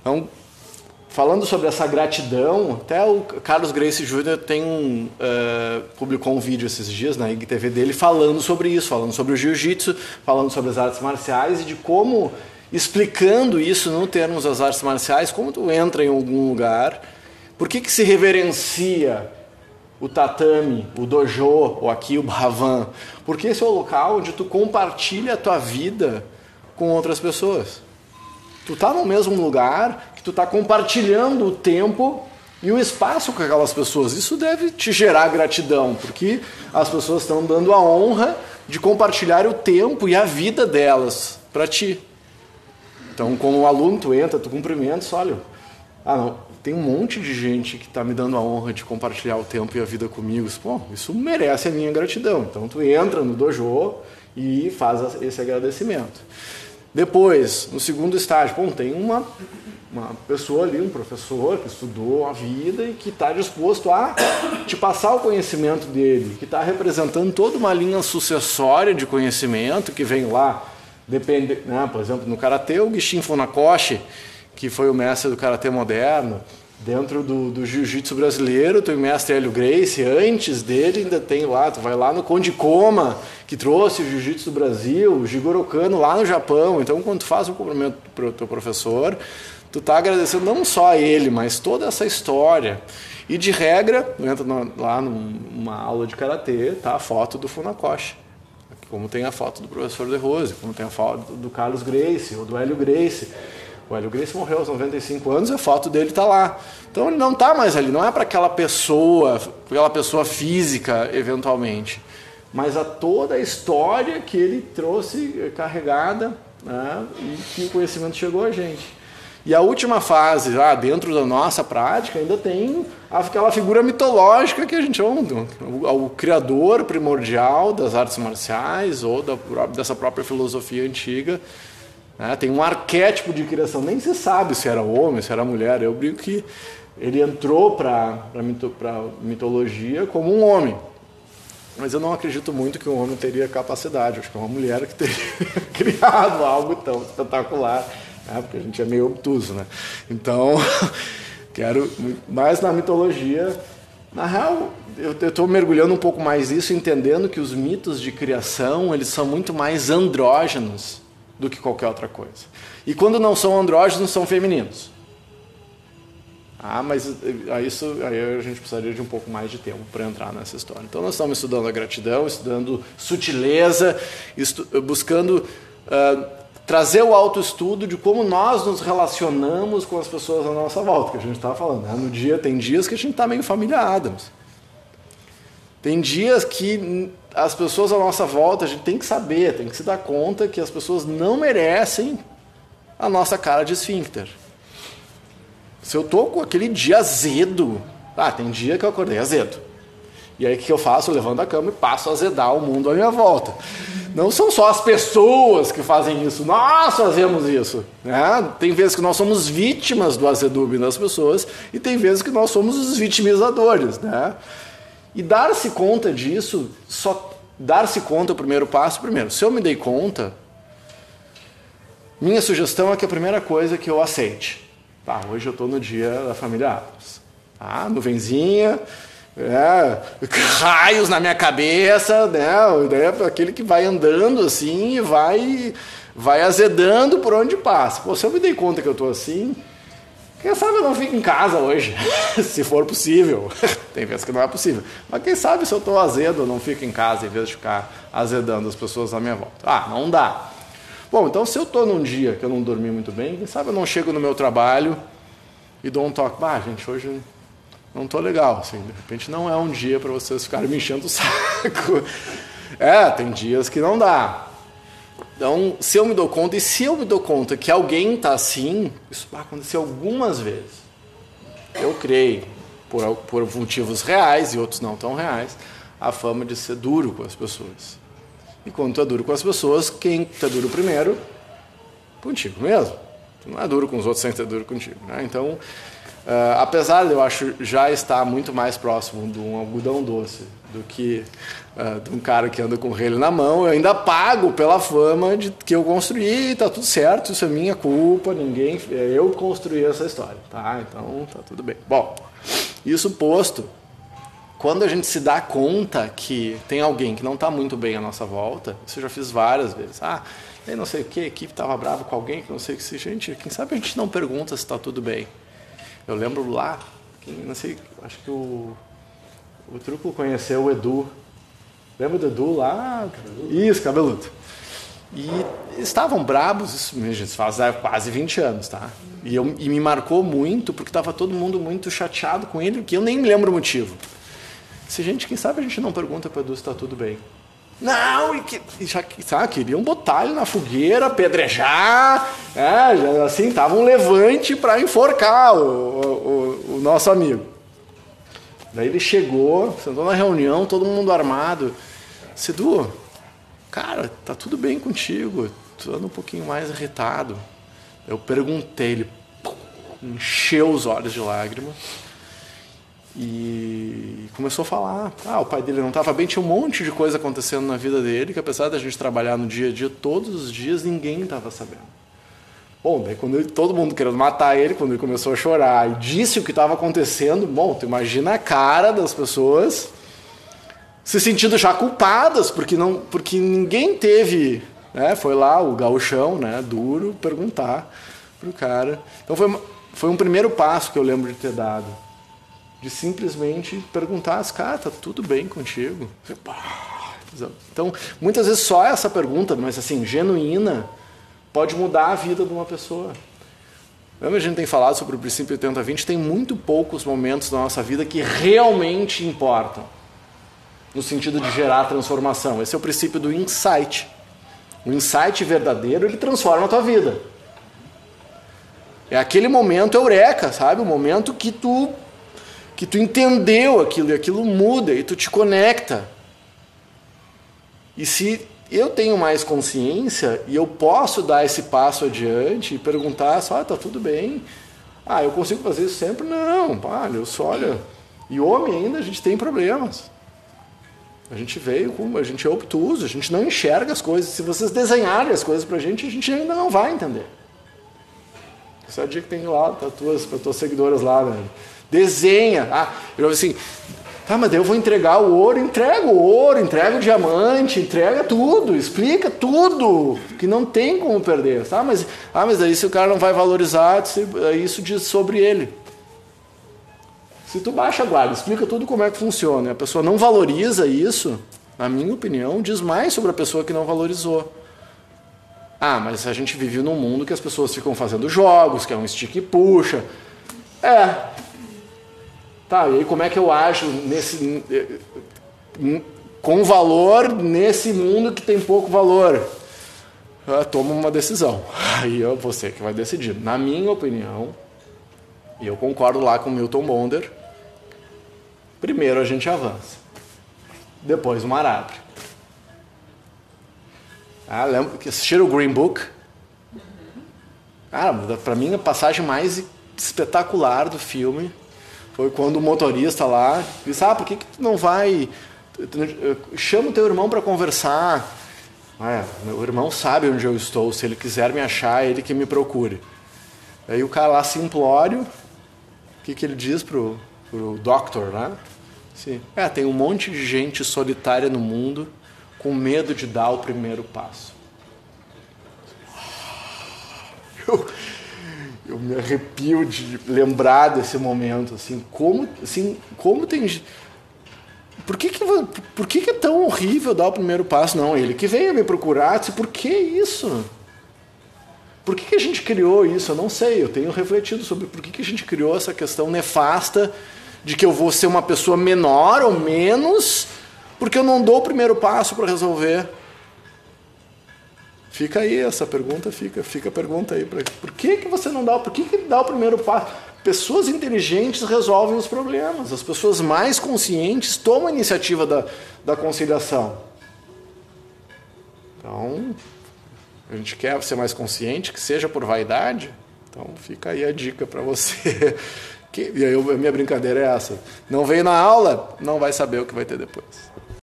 Então, falando sobre essa gratidão, até o Carlos Grace Jr. tem um, uh, publicou um vídeo esses dias na IGTV dele falando sobre isso, falando sobre o jiu-jitsu, falando sobre as artes marciais e de como, explicando isso no termos das artes marciais, como tu entra em algum lugar, por que, que se reverencia o tatame, o dojo, ou aqui o bhavan? Porque esse é o local onde tu compartilha a tua vida com outras pessoas. Tu está no mesmo lugar, que tu está compartilhando o tempo e o espaço com aquelas pessoas. Isso deve te gerar gratidão, porque as pessoas estão dando a honra de compartilhar o tempo e a vida delas para ti. Então, como aluno, tu entra, tu cumprimenta, olha, ah não, tem um monte de gente que está me dando a honra de compartilhar o tempo e a vida comigo. Bom, isso merece a minha gratidão. Então, tu entra no dojo e faz esse agradecimento. Depois, no segundo estágio, bom, tem uma, uma pessoa ali, um professor que estudou a vida e que está disposto a te passar o conhecimento dele, que está representando toda uma linha sucessória de conhecimento que vem lá. Depende, né, por exemplo, no Karatê, o Gishin Funakoshi, que foi o mestre do Karatê moderno, Dentro do, do jiu-jitsu brasileiro, tem o mestre Hélio Grace, antes dele ainda tem lá, tu vai lá no Conde Koma, que trouxe o jiu-jitsu do Brasil, o Jigoro Kano lá no Japão. Então, quando tu faz um cumprimento para o teu professor, tu está agradecendo não só a ele, mas toda essa história. E de regra, entra lá numa aula de karatê, tá a foto do Funakoshi. Como tem a foto do professor De Rose, como tem a foto do Carlos Grace ou do Hélio Grace. O Hélio Grace morreu aos 95 anos e a foto dele está lá. Então ele não está mais ali, não é para aquela pessoa, aquela pessoa física, eventualmente, mas a toda a história que ele trouxe carregada né, e que o conhecimento chegou a gente. E a última fase, lá dentro da nossa prática, ainda tem aquela figura mitológica que a gente chama o, o criador primordial das artes marciais ou da, dessa própria filosofia antiga, né? Tem um arquétipo de criação, nem se sabe se era homem, se era mulher. Eu brinco que ele entrou para a mito, mitologia como um homem. Mas eu não acredito muito que um homem teria capacidade. Acho que é uma mulher que teria criado algo tão espetacular, né? porque a gente é meio obtuso. Né? Então, quero mais na mitologia. Na real, eu estou mergulhando um pouco mais nisso, entendendo que os mitos de criação eles são muito mais andrógenos do que qualquer outra coisa. E quando não são andrógenos, são femininos. Ah, mas eh, isso aí a gente precisaria de um pouco mais de tempo para entrar nessa história. Então nós estamos estudando a gratidão, estudando sutileza, estu buscando uh, trazer o autoestudo de como nós nos relacionamos com as pessoas à nossa volta, que a gente estava falando. Né? No dia tem dias que a gente está meio família Adams. Tem dias que as pessoas à nossa volta, a gente tem que saber, tem que se dar conta que as pessoas não merecem a nossa cara de esfíncter. Se eu tô com aquele dia azedo, ah, tem dia que eu acordei azedo. E aí o que eu faço? Eu levanto a cama e passo a azedar o mundo à minha volta. Não são só as pessoas que fazem isso, nós fazemos isso. Né? Tem vezes que nós somos vítimas do azedume das pessoas e tem vezes que nós somos os vitimizadores. Né? E dar-se conta disso, só dar-se conta o primeiro passo. Primeiro, se eu me dei conta, minha sugestão é que a primeira coisa que eu aceite. Tá, hoje eu estou no dia da família Adams. Tá, nuvenzinha, é, raios na minha cabeça, né? É aquele que vai andando assim e vai, vai azedando por onde passa. Pô, se eu me dei conta que eu estou assim, quem sabe eu não fico em casa hoje, se for possível. Tem vezes que não é possível. Mas quem sabe se eu estou azedo, eu não fico em casa em vez de ficar azedando as pessoas à minha volta. Ah, não dá. Bom, então se eu estou num dia que eu não dormi muito bem, quem sabe eu não chego no meu trabalho e dou um toque. Ah, gente, hoje não estou legal. Assim, de repente não é um dia para vocês ficarem me enchendo o saco. É, tem dias que não dá. Então, se eu me dou conta, e se eu me dou conta que alguém está assim, isso vai acontecer algumas vezes. Eu criei, por, por motivos reais e outros não tão reais, a fama de ser duro com as pessoas. E quando tu é duro com as pessoas, quem está duro primeiro? Contigo mesmo. Tu não é duro com os outros sem ser duro contigo. Né? Então, Uh, apesar de eu acho já estar muito mais próximo de um algodão doce do que uh, de um cara que anda com o relho na mão, eu ainda pago pela fama de que eu construí, tá tudo certo, isso é minha culpa, ninguém, é eu construí essa história, tá? Então tá tudo bem. Bom, isso posto, quando a gente se dá conta que tem alguém que não está muito bem à nossa volta, isso eu já fiz várias vezes. Ah, eu não sei o que, a equipe estava brava com alguém que não sei o que. Gente, quem sabe a gente não pergunta se está tudo bem. Eu lembro lá, não sei, acho que o, o Truco conheceu o Edu. Lembra do Edu lá? Isso, cabeludo. E estavam brabos, isso gente, faz quase 20 anos, tá? E, eu, e me marcou muito, porque estava todo mundo muito chateado com ele, que eu nem me lembro o motivo. Se gente, quem sabe a gente não pergunta para Edu se está tudo bem. Não, e, que, já sabe, queriam botar ele na fogueira, apedrejar, é, assim, tava um levante para enforcar o, o, o, nosso amigo. Daí ele chegou, sentou na reunião, todo mundo armado. Edu, cara, tá tudo bem contigo, tu anda um pouquinho mais irritado. Eu perguntei, ele encheu os olhos de lágrimas. E começou a falar. Ah, o pai dele não estava bem, tinha um monte de coisa acontecendo na vida dele, que apesar da gente trabalhar no dia a dia todos os dias, ninguém estava sabendo. Bom, daí quando ele, todo mundo querendo matar ele, quando ele começou a chorar e disse o que estava acontecendo, bom, tu imagina a cara das pessoas se sentindo já culpadas, porque, não, porque ninguém teve, né, foi lá o gauchão, né, duro, perguntar pro cara. Então foi, foi um primeiro passo que eu lembro de ter dado de simplesmente perguntar as cara, tá tudo bem contigo? Então, muitas vezes só essa pergunta, mas assim, genuína, pode mudar a vida de uma pessoa. Lembra a gente tem falado sobre o princípio 80-20? Tem muito poucos momentos da nossa vida que realmente importam, no sentido de gerar transformação. Esse é o princípio do insight. O insight verdadeiro, ele transforma a tua vida. É aquele momento eureka, sabe? O momento que tu que tu entendeu aquilo e aquilo muda e tu te conecta. E se eu tenho mais consciência e eu posso dar esse passo adiante e perguntar só, ah, tá tudo bem. Ah, eu consigo fazer isso sempre? Não, olha, eu só olha. E homem ainda a gente tem problemas. A gente veio com, a gente é obtuso, a gente não enxerga as coisas. Se vocês desenharem as coisas pra gente, a gente ainda não vai entender. Essa é a dica que tem lá para tuas, para tuas seguidoras lá, né? Desenha. Ah, eu assim, tá, mas eu vou entregar o ouro, entrega o ouro, entrega o diamante, entrega tudo, explica tudo, que não tem como perder. Tá? Mas, ah, mas daí se o cara não vai valorizar, isso diz sobre ele. Se tu baixa a guarda, explica tudo como é que funciona, a pessoa não valoriza isso, na minha opinião, diz mais sobre a pessoa que não valorizou. Ah, mas a gente vive num mundo que as pessoas ficam fazendo jogos, que é um stick e puxa. É, Tá, e aí como é que eu acho nesse, com valor nesse mundo que tem pouco valor? Eu tomo uma decisão. Aí é você que vai decidir. Na minha opinião, e eu concordo lá com Milton Bonder, primeiro a gente avança. Depois o mar abre. Ah, lembra que assistiram o Green Book? Cara, para mim a passagem mais espetacular do filme foi quando o motorista lá disse: Ah, por que, que tu não vai. Chama o teu irmão para conversar. Ah, meu irmão sabe onde eu estou. Se ele quiser me achar, é ele que me procure. Aí o cara lá simplório, o que, que ele diz pro, pro doctor, né? Sim. É, tem um monte de gente solitária no mundo com medo de dar o primeiro passo. Eu, eu me arrepio de lembrar desse momento, assim, como, assim, como tem por que que, por que que é tão horrível dar o primeiro passo? Não, ele que veio me procurar, disse, por que isso? Por que, que a gente criou isso? Eu não sei, eu tenho refletido sobre por que, que a gente criou essa questão nefasta de que eu vou ser uma pessoa menor ou menos porque eu não dou o primeiro passo para resolver. Fica aí essa pergunta, fica, fica a pergunta aí. Pra, por que, que você não dá, por que, que dá o primeiro passo? Pessoas inteligentes resolvem os problemas. As pessoas mais conscientes tomam a iniciativa da, da conciliação. Então, a gente quer ser mais consciente, que seja por vaidade. Então, fica aí a dica para você Que, e aí a minha brincadeira é essa. Não veio na aula, não vai saber o que vai ter depois.